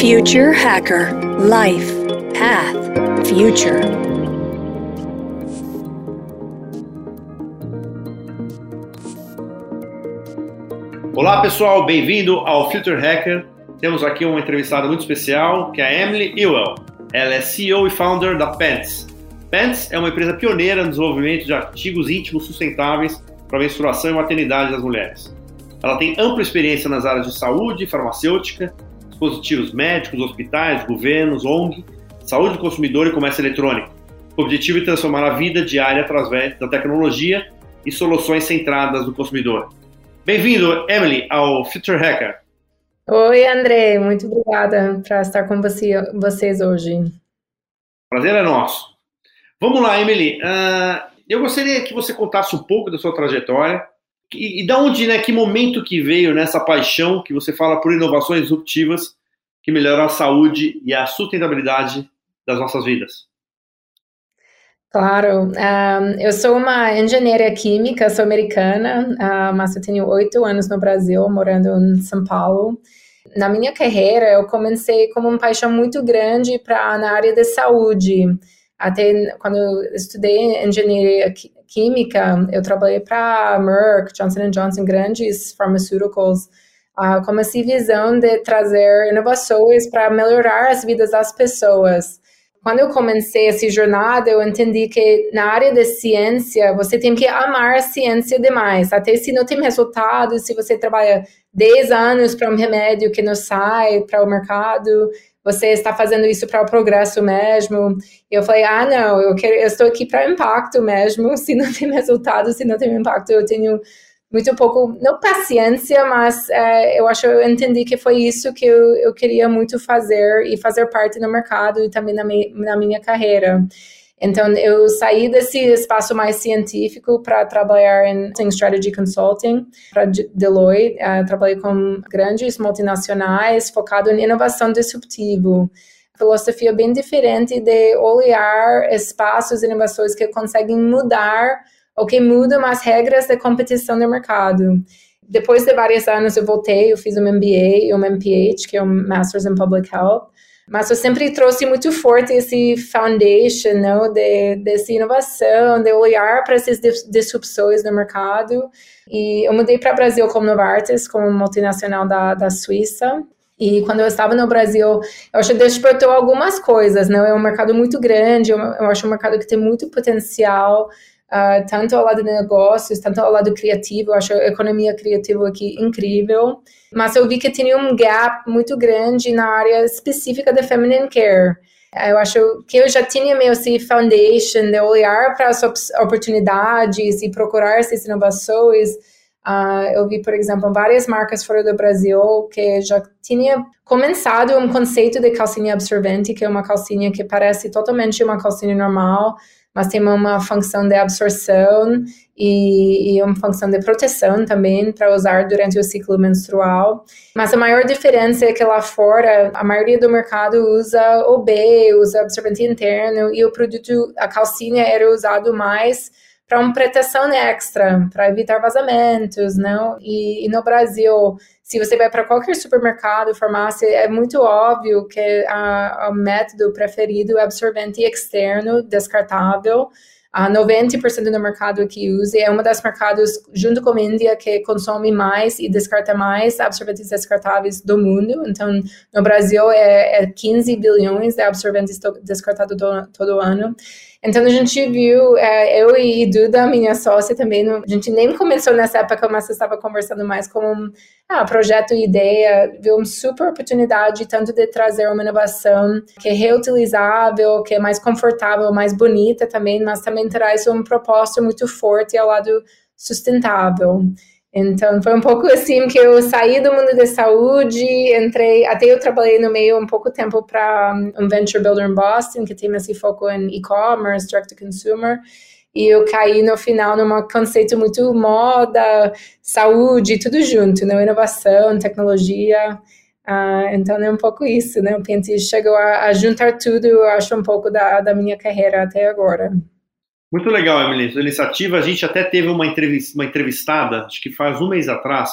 Future Hacker Life Path Future. Olá pessoal, bem-vindo ao Future Hacker. Temos aqui uma entrevistada muito especial, que é a Emily Ewell. Ela é CEO e founder da Pants. Pants é uma empresa pioneira no desenvolvimento de artigos íntimos sustentáveis para menstruação e maternidade das mulheres. Ela tem ampla experiência nas áreas de saúde, farmacêutica, dispositivos médicos, hospitais, governos, ONG, saúde do consumidor e comércio eletrônico. O objetivo é transformar a vida diária através da tecnologia e soluções centradas no consumidor. Bem-vindo, Emily, ao Future Hacker. Oi, André, muito obrigada por estar com você, vocês hoje. Prazer é nosso. Vamos lá, Emily. Uh, eu gostaria que você contasse um pouco da sua trajetória, e, e da onde, né, que momento que veio nessa paixão que você fala por inovações disruptivas que melhoram a saúde e a sustentabilidade das nossas vidas? Claro, um, eu sou uma engenheira química, sou americana, uh, mas eu tenho oito anos no Brasil, morando em São Paulo. Na minha carreira, eu comecei com uma paixão muito grande para na área de saúde. Até quando eu estudei engenharia química, eu trabalhei para Merck, Johnson Johnson, grandes pharmaceuticals, uh, com essa visão de trazer inovações para melhorar as vidas das pessoas. Quando eu comecei essa jornada, eu entendi que na área de ciência, você tem que amar a ciência demais. Até se não tem resultado, se você trabalha 10 anos para um remédio que não sai para o mercado, você está fazendo isso para o progresso mesmo? E eu falei, ah, não, eu, quero, eu estou aqui para impacto mesmo. Se não tem resultado, se não tem impacto, eu tenho muito pouco, não paciência, mas é, eu acho, eu entendi que foi isso que eu, eu queria muito fazer e fazer parte no mercado e também na, mi, na minha carreira. Então, eu saí desse espaço mais científico para trabalhar em, em strategy consulting para Deloitte. Uh, trabalhei com grandes multinacionais focado em inovação disruptiva. Filosofia bem diferente de olhar espaços e inovações que conseguem mudar ou que mudam as regras de competição no mercado. Depois de vários anos, eu voltei, eu fiz um MBA e um MPH, que é um Masters in Public Health. Mas eu sempre trouxe muito forte esse foundation, não, de, dessa inovação, de olhar para essas disrupções no mercado. E eu mudei para o Brasil como Novartis, como multinacional da, da Suíça. E quando eu estava no Brasil, eu acho que despertou algumas coisas, não? É um mercado muito grande, eu acho um mercado que tem muito potencial, Uh, tanto ao lado de negócios, tanto ao lado criativo, eu acho a economia criativa aqui incrível, mas eu vi que tinha um gap muito grande na área específica de feminine care. Eu acho que eu já tinha meio esse foundation de olhar para as oportunidades e procurar essas inovações. Uh, eu vi, por exemplo, várias marcas fora do Brasil que já tinha começado um conceito de calcinha absorvente, que é uma calcinha que parece totalmente uma calcinha normal, mas tem uma função de absorção e, e uma função de proteção também para usar durante o ciclo menstrual. Mas a maior diferença é que lá fora a maioria do mercado usa OB, usa absorvente interno e o produto, a calcinha era usado mais para uma proteção extra, para evitar vazamentos, não? E, e, no Brasil, se você vai para qualquer supermercado, farmácia, é muito óbvio que o método preferido é absorvente externo descartável. A 90% do mercado que usa é uma das mercados, junto com a Índia, que consome mais e descarta mais absorventes descartáveis do mundo. Então, no Brasil, é, é 15 bilhões de absorventes descartados todo ano. Então a gente viu, é, eu e Duda, minha sócia também, a gente nem começou nessa época, mas estava conversando mais como um ah, projeto e ideia, viu uma super oportunidade tanto de trazer uma inovação que é reutilizável, que é mais confortável, mais bonita também, mas também traz um propósito muito forte ao lado sustentável. Então, foi um pouco assim que eu saí do mundo da saúde, entrei, até eu trabalhei no meio um pouco tempo para um venture builder em Boston, que tem esse foco em e-commerce, direct to consumer, e eu caí no final num conceito muito moda, saúde, tudo junto, né? inovação, tecnologia. Uh, então é um pouco isso, né? O Pente chegou a, a, juntar tudo, eu acho, um pouco da, da minha carreira até agora. Muito legal, Emily, a iniciativa. A gente até teve uma, entrevista, uma entrevistada, acho que faz um mês atrás,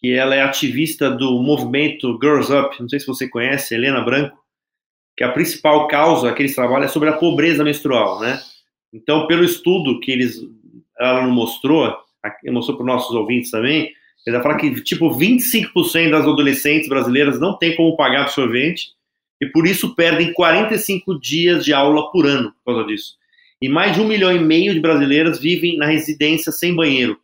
que ela é ativista do movimento Girls Up, não sei se você conhece, Helena Branco, que a principal causa que eles trabalham é sobre a pobreza menstrual, né? Então, pelo estudo que eles, ela não mostrou, mostrou para os nossos ouvintes também, ela fala que, tipo, 25% das adolescentes brasileiras não têm como pagar absorvente e, por isso, perdem 45 dias de aula por ano por causa disso. E mais de um milhão e meio de brasileiras vivem na residência sem banheiro.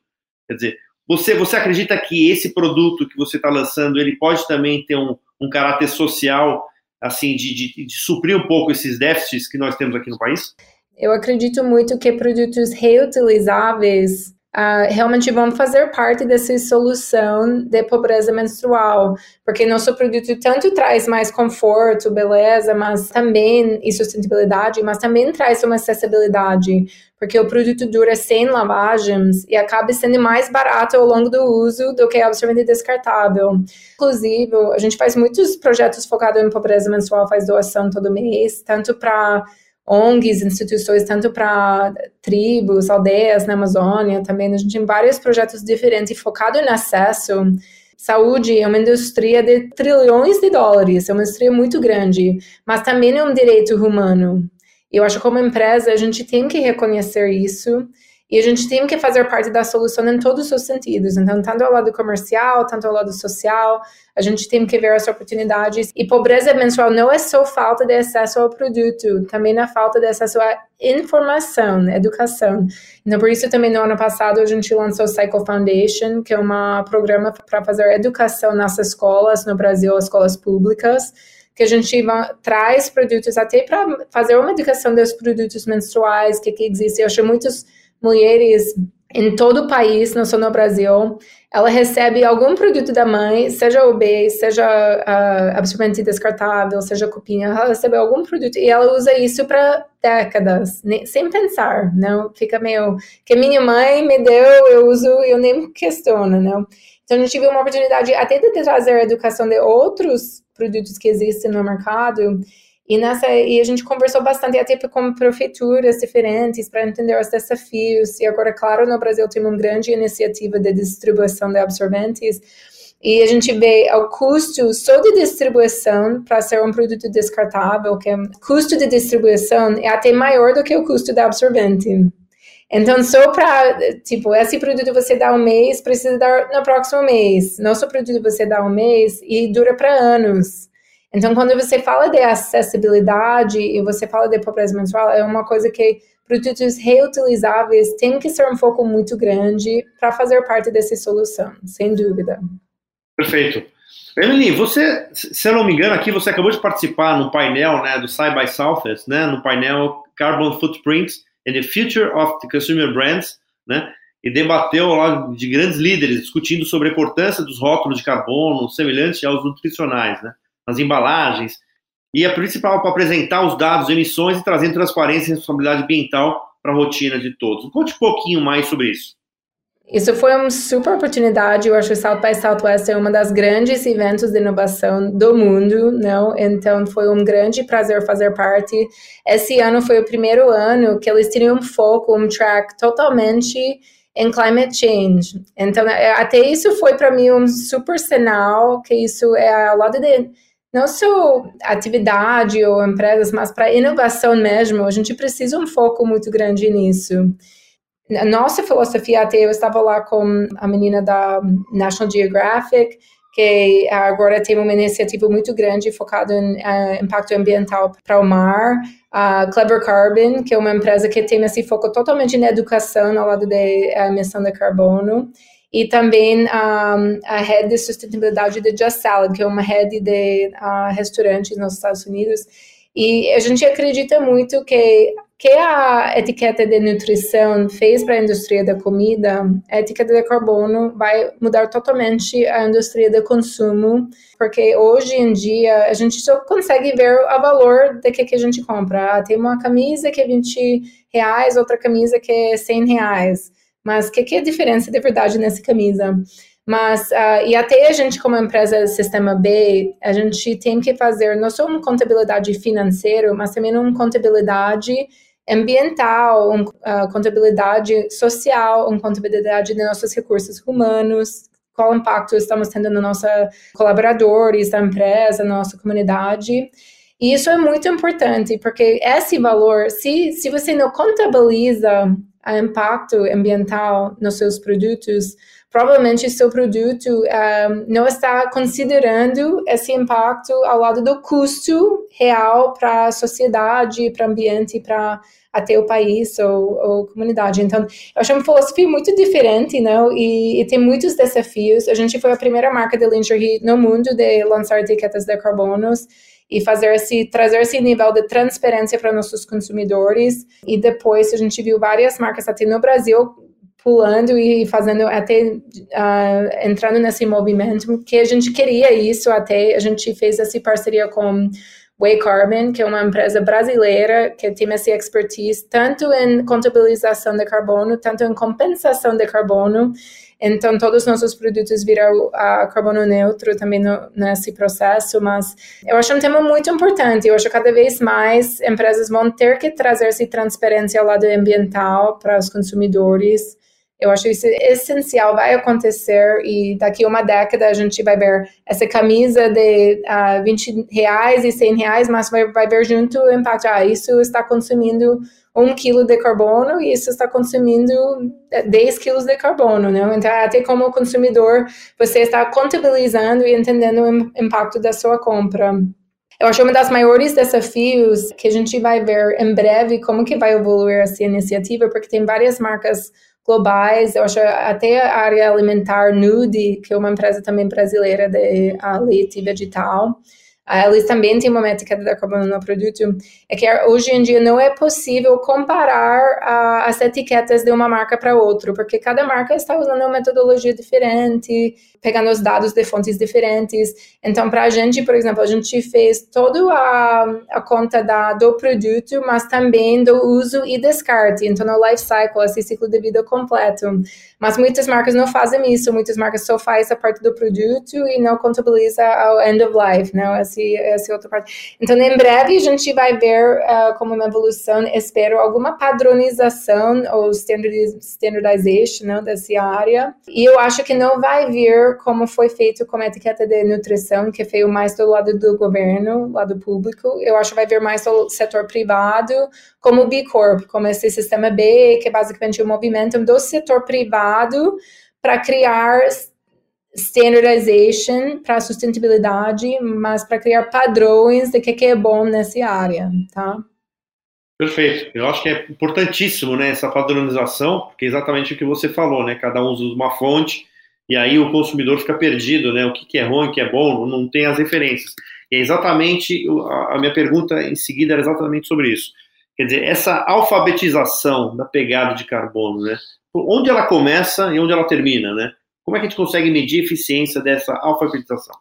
Quer dizer, você, você acredita que esse produto que você está lançando, ele pode também ter um, um caráter social assim, de, de, de suprir um pouco esses déficits que nós temos aqui no país? Eu acredito muito que produtos reutilizáveis uh, realmente vão fazer parte dessa solução de pobreza menstrual, porque nosso produto tanto traz mais conforto, beleza, mas também e sustentabilidade, mas também traz uma acessibilidade, porque o produto dura 100 lavagens e acaba sendo mais barato ao longo do uso do que absorvente descartável. Inclusive, a gente faz muitos projetos focados em pobreza menstrual, faz doação todo mês, tanto para ONGs, instituições, tanto para tribos, aldeias na Amazônia, também a gente tem vários projetos diferentes focados em acesso. Saúde é uma indústria de trilhões de dólares, é uma indústria muito grande, mas também é um direito humano. Eu acho que como empresa a gente tem que reconhecer isso e a gente tem que fazer parte da solução em todos os sentidos. Então, tanto ao lado comercial, tanto ao lado social, a gente tem que ver as oportunidades. E pobreza menstrual não é só falta de acesso ao produto, também é falta de acesso à informação, educação. Então, por isso também no ano passado a gente lançou o Cycle Foundation, que é um programa para fazer educação nas escolas no Brasil, escolas públicas que a gente traz produtos até para fazer uma educação dos produtos menstruais, que, que existe. Eu acho muitos mulheres em todo o país, não só no Brasil, ela recebe algum produto da mãe, seja o B, seja uh, absorvente descartável, seja cupinha, ela recebe algum produto e ela usa isso para décadas, nem, sem pensar, não? Fica meio que minha mãe me deu, eu uso, eu nem questiono, não? Então gente tive uma oportunidade até de trazer a educação de outros produtos que existem no mercado e, nessa, e a gente conversou bastante até com prefeituras diferentes para entender os desafios. E agora, claro, no Brasil tem uma grande iniciativa de distribuição de absorventes. E a gente vê o custo só de distribuição para ser um produto descartável, que o é, custo de distribuição é até maior do que o custo do absorvente. Então, só para, tipo, esse produto você dá um mês, precisa dar no próximo mês. Nosso produto você dá um mês e dura para anos. Então, quando você fala de acessibilidade e você fala de pobreza menstrual, é uma coisa que produtos reutilizáveis tem que ser um foco muito grande para fazer parte dessa solução, sem dúvida. Perfeito. Emily, você, se eu não me engano, aqui você acabou de participar no painel né, do Side by Southwest, né, no painel Carbon Footprints and the Future of the Consumer Brands, né, e debateu lá de grandes líderes discutindo sobre a importância dos rótulos de carbono semelhantes aos nutricionais, né nas embalagens, e a principal para apresentar os dados de emissões e trazer transparência e responsabilidade ambiental para a rotina de todos. Conte um pouquinho mais sobre isso. Isso foi uma super oportunidade. Eu acho que o South by Southwest é uma das grandes eventos de inovação do mundo, não? Então foi um grande prazer fazer parte. Esse ano foi o primeiro ano que eles tinham um foco, um track totalmente em climate change. Então é, até isso foi para mim um super sinal que isso é ao lado de não só atividade ou empresas, mas para inovação mesmo, a gente precisa um foco muito grande nisso. A nossa filosofia, até eu estava lá com a menina da National Geographic, que agora tem uma iniciativa muito grande focada em uh, impacto ambiental para o mar. A Clever Carbon, que é uma empresa que tem esse foco totalmente na educação ao lado da emissão de carbono e também um, a rede de sustentabilidade de Just Salad, que é uma rede de uh, restaurantes nos Estados Unidos. E a gente acredita muito que que a etiqueta de nutrição fez para a indústria da comida, a etiqueta de carbono vai mudar totalmente a indústria do consumo, porque hoje em dia a gente só consegue ver o valor de que, que a gente compra. Ah, tem uma camisa que é 20 reais, outra camisa que é 100 reais. Mas o que, que é a diferença de verdade nessa camisa? Mas, uh, e até a gente, como empresa Sistema B, a gente tem que fazer não só uma contabilidade financeira, mas também uma contabilidade ambiental, uma uh, contabilidade social, uma contabilidade de nossos recursos humanos, qual impacto estamos tendo na nossa colaboradores, da empresa, na nossa comunidade. E isso é muito importante, porque esse valor, se, se você não contabiliza o impacto ambiental nos seus produtos, provavelmente seu produto um, ah, não está considerando esse impacto ao lado do custo real para a sociedade, para o ambiente, para até o país ou, ou, comunidade. Então, eu acho uma filosofia muito diferente, não? E, e, tem muitos desafios. A gente foi a primeira marca de lingerie no mundo de lançar etiquetas de carbonos e fazer esse, trazer esse nível de transparência para nossos consumidores. E depois a gente viu várias marcas até no Brasil pulando e fazendo até uh, entrando nesse movimento que a gente queria isso até a gente fez essa parceria com Way Carbon, que é uma empresa brasileira que tem essa expertise tanto em contabilização de carbono, tanto em compensação de carbono. Então, todos os nossos produtos viram a carbono neutro também no, nesse processo, mas eu acho um tema muito importante. Eu acho que cada vez mais empresas vão ter que trazer essa transparência ao lado ambiental para os consumidores. Eu acho isso essencial, vai acontecer e daqui uma década a gente vai ver essa camisa de uh, ah, 20 reais e 100 reais, mas vai, vai ver junto o impacto. Ah, isso está consumindo um quilo de carbono e isso está consumindo 10 quilos de carbono, né? Então, até como consumidor, você está contabilizando e entendendo o impacto da sua compra. Eu acho um dos maiores desafios que a gente vai ver em breve como que vai evoluir essa iniciativa, porque tem várias marcas globais. Eu acho até a área alimentar Nude, que é uma empresa também brasileira de leite vegetal, eles também têm uma etiqueta de carbono no produto, é que hoje em dia não é possível comparar uh, as etiquetas de uma marca para outra, porque cada marca está usando uma metodologia diferente, pegando os dados de fontes diferentes. Então, para a gente, por exemplo, a gente fez toda a, a conta da, do produto, mas também do uso e descarte, então no life cycle, esse ciclo de vida completo. Mas muitas marcas não fazem isso, muitas marcas só fazem a parte do produto e não contabiliza ao end of life, não? Né? Esse, esse outro parte. Então, em breve, a gente vai ver uh, como uma evolução, espero, alguma padronização ou standardization né, dessa área. E eu acho que não vai vir como foi feito com a etiqueta de nutrição, que veio mais do lado do governo, lado público. Eu acho que vai vir mais do setor privado, como o B Corp, como esse sistema B, que é basicamente o movimento do setor privado para criar standardization para sustentabilidade, mas para criar padrões de que, que é bom nessa área, tá? Perfeito. Eu acho que é importantíssimo, né, essa padronização, porque é exatamente o que você falou, né? Cada um usa uma fonte e aí o consumidor fica perdido, né? O que, que é ruim, o que é bom, não tem as referências. E é exatamente a minha pergunta em seguida era exatamente sobre isso. Quer dizer, essa alfabetização da pegada de carbono, né? Onde ela começa e onde ela termina, né? Como é que a gente consegue medir a eficiência dessa alfabetização?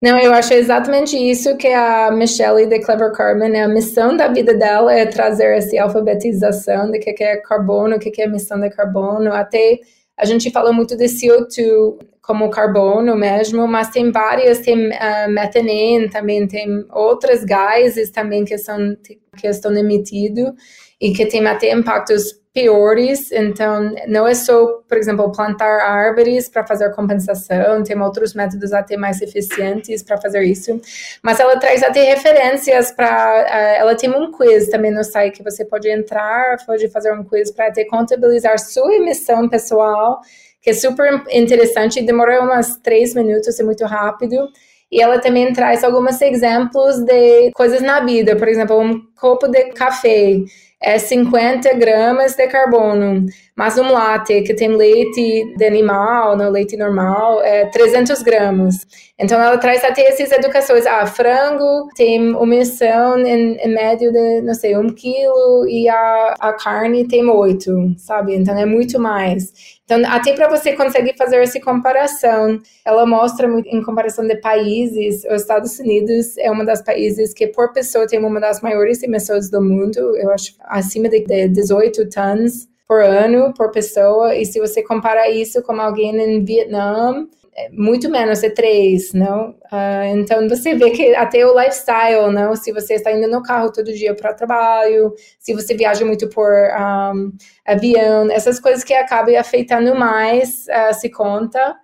Não, eu acho exatamente isso que a Michelle de Clever Carbon, a missão da vida dela é trazer essa alfabetização de que é carbono, o que é emissão de carbono, até a gente fala muito de CO2 como carbono mesmo, mas tem várias, tem uh, também, tem outras gases também que são que estão emitidos e que tem até impactos piores. Então, não é só, por exemplo, plantar árvores para fazer compensação, tem outros métodos até mais eficientes para fazer isso. Mas ela traz até referências para. Uh, ela tem um quiz também no site que você pode entrar, pode fazer um quiz para até contabilizar sua emissão pessoal, que é super interessante. Demora umas três minutos, é muito rápido. E ela também traz alguns exemplos de coisas na vida, por exemplo, um copo de café é 50 gramas de carbono, mas um latte que tem leite de animal, no leite normal, é 300 gramas. Então ela traz até essas educações. Ah, frango tem omissão em, em médio de, não sei, um quilo e a, a carne tem oito, sabe? Então é muito mais. Então, até para você conseguir fazer essa comparação, ela mostra em comparação de países, os Estados Unidos é um dos países que por pessoa tem uma das maiores emissões do mundo, eu acho acima de 18 tons por ano por pessoa, e se você comparar isso com alguém em Vietnã, muito menos, é três, não? Uh, então você vê que até o lifestyle, não? Se você está indo no carro todo dia para trabalho, se você viaja muito por um, avião, essas coisas que acabam afetando mais uh, se conta.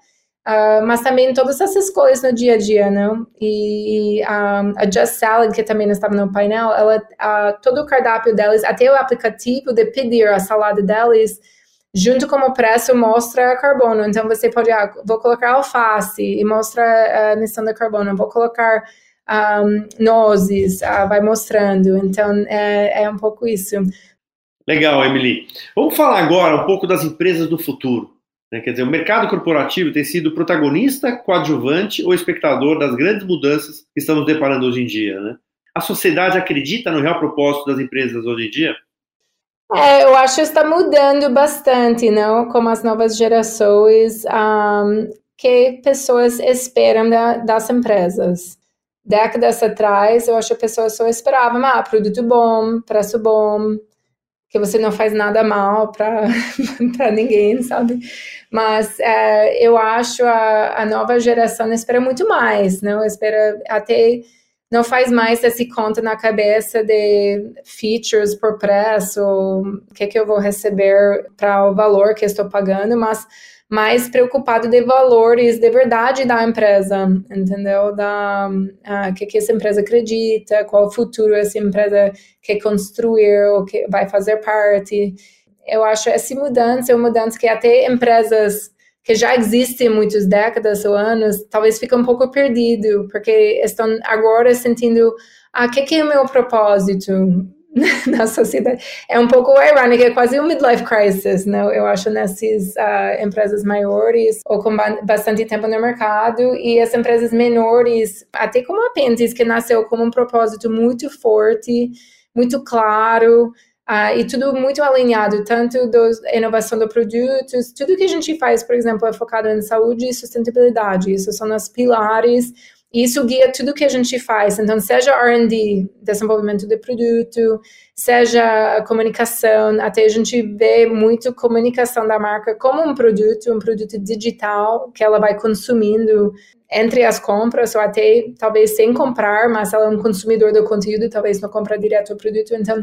Uh, mas também todas essas coisas no dia a dia, não? E um, a Just Salad, que também estava no painel, ela, todo o cardápio delas, até o aplicativo de pedir a salada delas, junto com o preço, mostra carbono. Então, você pode, ah, vou colocar alface e mostra a emissão de carbono, vou colocar um, nozes, uh, vai mostrando. Então, é, é um pouco isso. Legal, Emily. Vamos falar agora um pouco das empresas do futuro. Né? Quer dizer, o mercado corporativo tem sido protagonista, coadjuvante ou espectador das grandes mudanças que estamos deparando hoje em dia. Né? A sociedade acredita no real propósito das empresas hoje em dia? É, eu acho que está mudando bastante, não? Como as novas gerações, um, que pessoas esperam da, das empresas. Décadas atrás, eu acho que a pessoa só esperava, ah, produto bom, preço bom, que você não faz nada mal para ninguém, sabe? Mas é, eu acho a, a nova geração espera muito mais, não? Espera até não faz mais esse conta na cabeça de features por preço, o que, que eu vou receber para o valor que estou pagando, mas mais preocupado de valores de verdade da empresa, entendeu? Da uh, que, que essa empresa acredita, qual o futuro essa empresa quer construir, ou que vai fazer parte. Eu acho essa mudança é uma mudança que até empresas que já existem muitas décadas ou anos, talvez fique um pouco perdido, porque estão agora sentindo, ah, o que, que é meu propósito? na sociedade. É um pouco irônico, é quase um midlife crisis, não? Eu acho nessas uh, empresas maiores ou com bastante tempo no mercado e as empresas menores, até como a Pentis, que nasceu com um propósito muito forte, muito claro, Uh, e tudo muito alinhado, tanto da inovação de produtos, tudo que a gente faz, por exemplo, é focado em saúde e sustentabilidade. Isso são os pilares isso guia tudo que a gente faz. Então, seja R&D, desenvolvimento de produto, seja comunicação, até a gente vê muito comunicação da marca como um produto, um produto digital que ela vai consumindo entre as compras, ou até talvez sem comprar, mas ela é um consumidor do conteúdo, talvez não compra direto o produto. Então,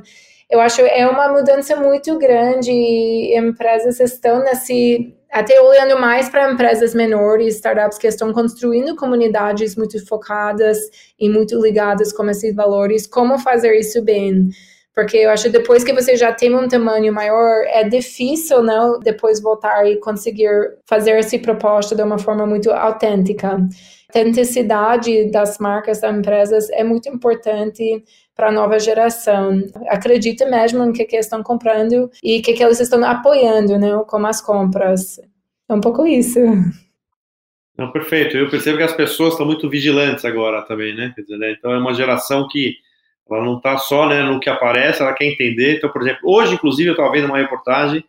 eu acho é uma mudança muito grande e empresas estão nesse até olhando mais para empresas menores, startups que estão construindo comunidades muito focadas e muito ligadas com esses valores, como fazer isso bem. Porque eu acho que depois que você já tem um tamanho maior, é difícil, não, depois voltar e conseguir fazer essa proposta de uma forma muito autêntica. A autenticidade das marcas, das empresas é muito importante para a nova geração. Acredita mesmo no que, que estão comprando e que, que eles estão apoiando, né, com as compras. É um pouco isso. Não, perfeito. Eu percebo que as pessoas estão muito vigilantes agora também, né? Dizer, né? Então é uma geração que ela não está só né, no que aparece, ela quer entender. Então, por exemplo, hoje, inclusive, eu estava vendo uma reportagem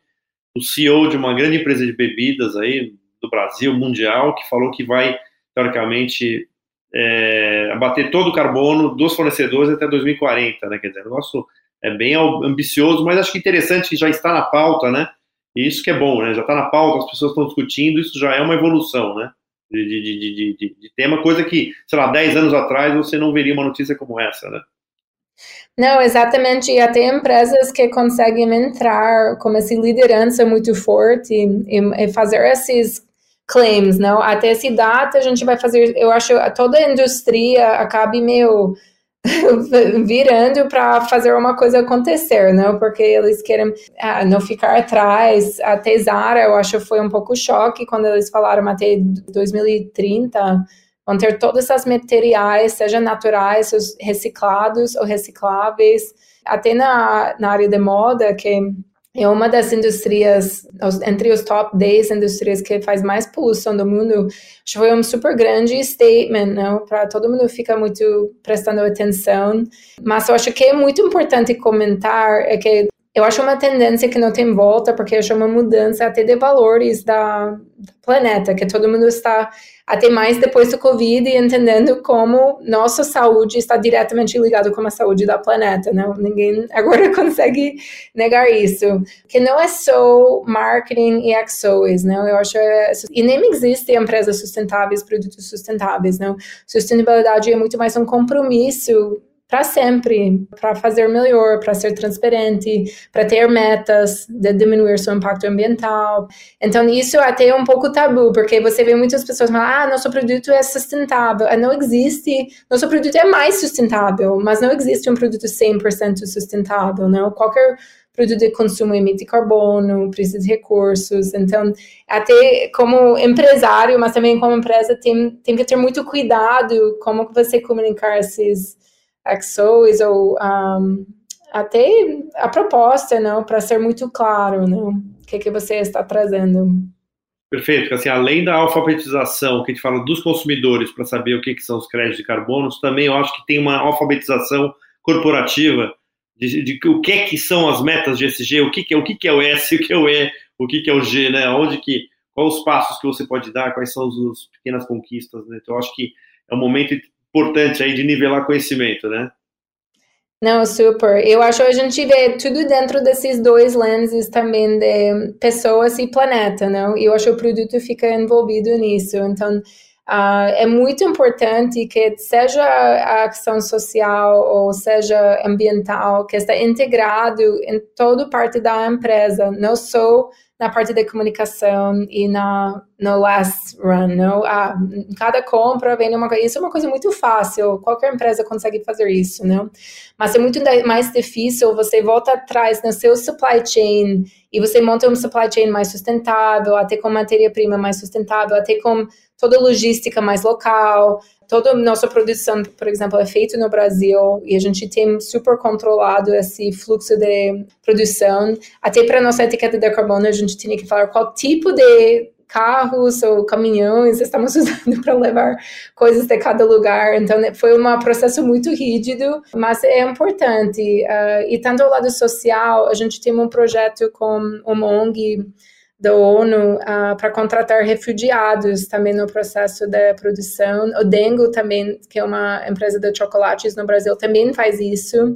do CEO de uma grande empresa de bebidas aí do Brasil, mundial, que falou que vai, teoricamente, é, abater todo o carbono dos fornecedores até 2040, né? Quer dizer, o nosso é bem ambicioso, mas acho que interessante que já está na pauta, né? E isso que é bom, né? Já está na pauta, as pessoas estão discutindo, isso já é uma evolução, né? De, de, de, de, de tema, coisa que, sei lá, 10 anos atrás você não veria uma notícia como essa, né? Não, exatamente. E até empresas que conseguem entrar com essa liderança muito forte e, e fazer esses claims, não? Até essa data a gente vai fazer, eu acho, toda a indústria acaba meio virando para fazer uma coisa acontecer, não? Porque eles querem ah, não ficar atrás. A Tesara, eu acho, foi um pouco choque quando eles falaram até 2030 vão ter todos esses materiais, seja naturais, reciclados ou recicláveis. Até na, na área de moda, que é uma das indústrias, entre os top 10 indústrias que faz mais poluição do mundo, acho que foi um super grande statement, não? Para todo mundo ficar muito prestando atenção. Mas eu acho que é muito importante comentar é que eu acho uma tendência que não tem volta, porque eu acho uma mudança até de valores da, do planeta, que todo mundo está até mais depois do Covid entendendo como nossa saúde está diretamente ligada com a saúde do planeta, não? Ninguém agora consegue negar isso. Que não é só marketing e XOs, não? Eu acho é, e nem existe empresas sustentáveis, produtos sustentáveis, não? Sustentabilidade é muito mais um compromisso para sempre, para fazer melhor, para ser transparente, para ter metas de diminuir seu impacto ambiental. Então, isso até é um pouco tabu, porque você vê muitas pessoas falar: ah, nosso produto é sustentável. Ah, não existe, nosso produto é mais sustentável, mas não existe um produto 100% sustentável, não? Qualquer produto de consumo emite carbono, precisa de recursos. Então, até como empresário, mas também como empresa, tem, tem que ter muito cuidado como você comunicar esses XOs ou um, até a proposta, não, para ser muito claro, não, o que, que você está trazendo. Perfeito, assim, além da alfabetização que a gente fala dos consumidores para saber o que, que são os créditos de carbono, também eu acho que tem uma alfabetização corporativa de, de, o que é que são as metas de SG, o que, que é o que, que é o S, o que é o E, o que, que é o G, né? Onde que, quais os passos que você pode dar, quais são as pequenas conquistas, né? Então, eu acho que é um momento importante aí de nivelar conhecimento, né? Não, super. Eu acho que a gente vê tudo dentro desses dois lenses também de pessoas e planeta, não? Eu acho que o produto fica envolvido nisso. Então, Uh, é muito importante que seja a ação social ou seja ambiental que está integrado em toda parte da empresa, não só na parte da comunicação e na no last run, não? Ah, cada compra vem uma coisa. Isso é uma coisa muito fácil. Qualquer empresa consegue fazer isso, não? Mas é muito mais difícil. Você volta atrás no seu supply chain e você monta um supply chain mais sustentável, até com matéria-prima mais sustentável, até com toda a logística mais local. Toda a nossa produção, por exemplo, é feita no Brasil e a gente tem super controlado esse fluxo de produção. Até para nossa etiqueta de carbono, a gente tinha que falar qual tipo de carros ou caminhões estamos usando para levar coisas de cada lugar. Então, né, foi um processo muito rígido, mas é importante. Uh, e tanto ao lado social, a gente tem um projeto com uma ONG da ONU uh, para contratar refugiados também no processo da produção. O Dengo também, que é uma empresa de chocolates no Brasil, também faz isso.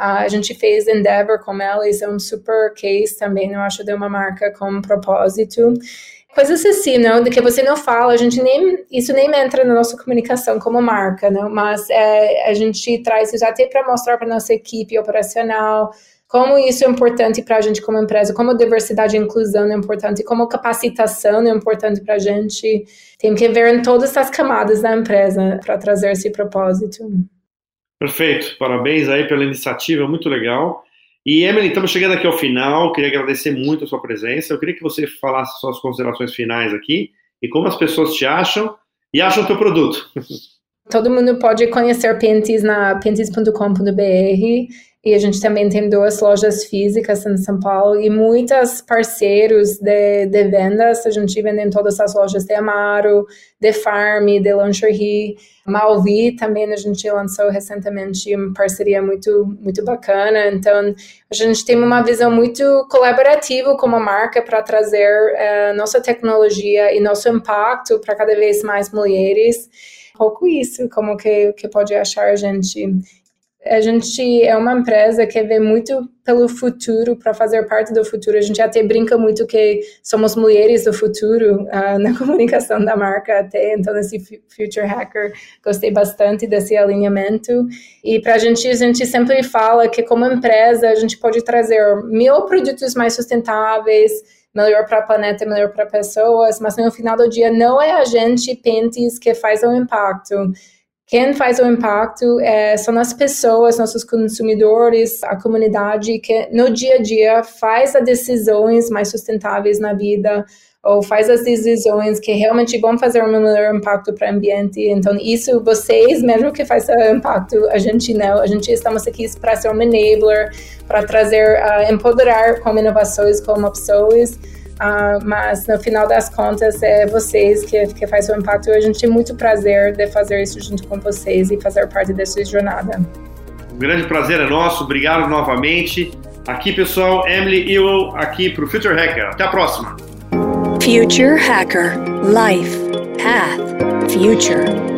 Uh, a gente fez Endeavor com eles, é um super case também, eu acho, de uma marca com propósito. Coisas assim, não, de que você não fala, a gente nem, isso nem entra na nossa comunicação como marca, não, mas é, a gente traz isso até para mostrar para nossa equipe operacional, como isso é importante para a gente como empresa, como diversidade e inclusão é importante, como capacitação é importante para a gente. Tem que ver em todas as camadas da empresa para trazer esse propósito. Perfeito, parabéns aí pela iniciativa, muito legal. E Emily, estamos chegando aqui ao final, queria agradecer muito a sua presença. Eu queria que você falasse suas considerações finais aqui e como as pessoas te acham e acham o teu produto. Todo mundo pode conhecer Pentis na pentis.com.br e a gente também tem duas lojas físicas em São Paulo e muitos parceiros de, de vendas. A gente vende em todas as lojas de Amaro, de Farm, de Lingerie. Malvi também a gente lançou recentemente uma parceria muito, muito bacana. Então, a gente tem uma visão muito colaborativa como marca para trazer uh, nossa tecnologia e nosso impacto para cada vez mais mulheres pouco isso, como que, que pode achar a gente a gente é uma empresa que vê muito pelo futuro, para fazer parte do futuro. A gente até brinca muito que somos mulheres do futuro uh, na comunicação da marca, até então, esse Future Hacker, gostei bastante desse alinhamento. E para a gente, a gente sempre fala que, como empresa, a gente pode trazer mil produtos mais sustentáveis, melhor para o planeta, melhor para pessoas, mas no final do dia não é a gente, Pentes, que faz o impacto quem faz o impacto é, são as pessoas, nossos consumidores, a comunidade que no dia a dia faz as decisões mais sustentáveis na vida ou faz as decisões que realmente vão fazer um melhor impacto para o ambiente. Então, isso vocês mesmo que faz o impacto, a gente não. A gente estamos aqui para ser um enabler, para trazer, uh, empoderar como inovações, como pessoas. Uh, mas no final das contas é vocês que, que faz o impacto e a gente tem muito prazer de fazer isso junto com vocês e fazer parte dessa jornada. Um grande prazer é nosso, obrigado novamente. Aqui, pessoal, Emily Ewell aqui para o Future Hacker. Até a próxima. Future Hacker Life Path Future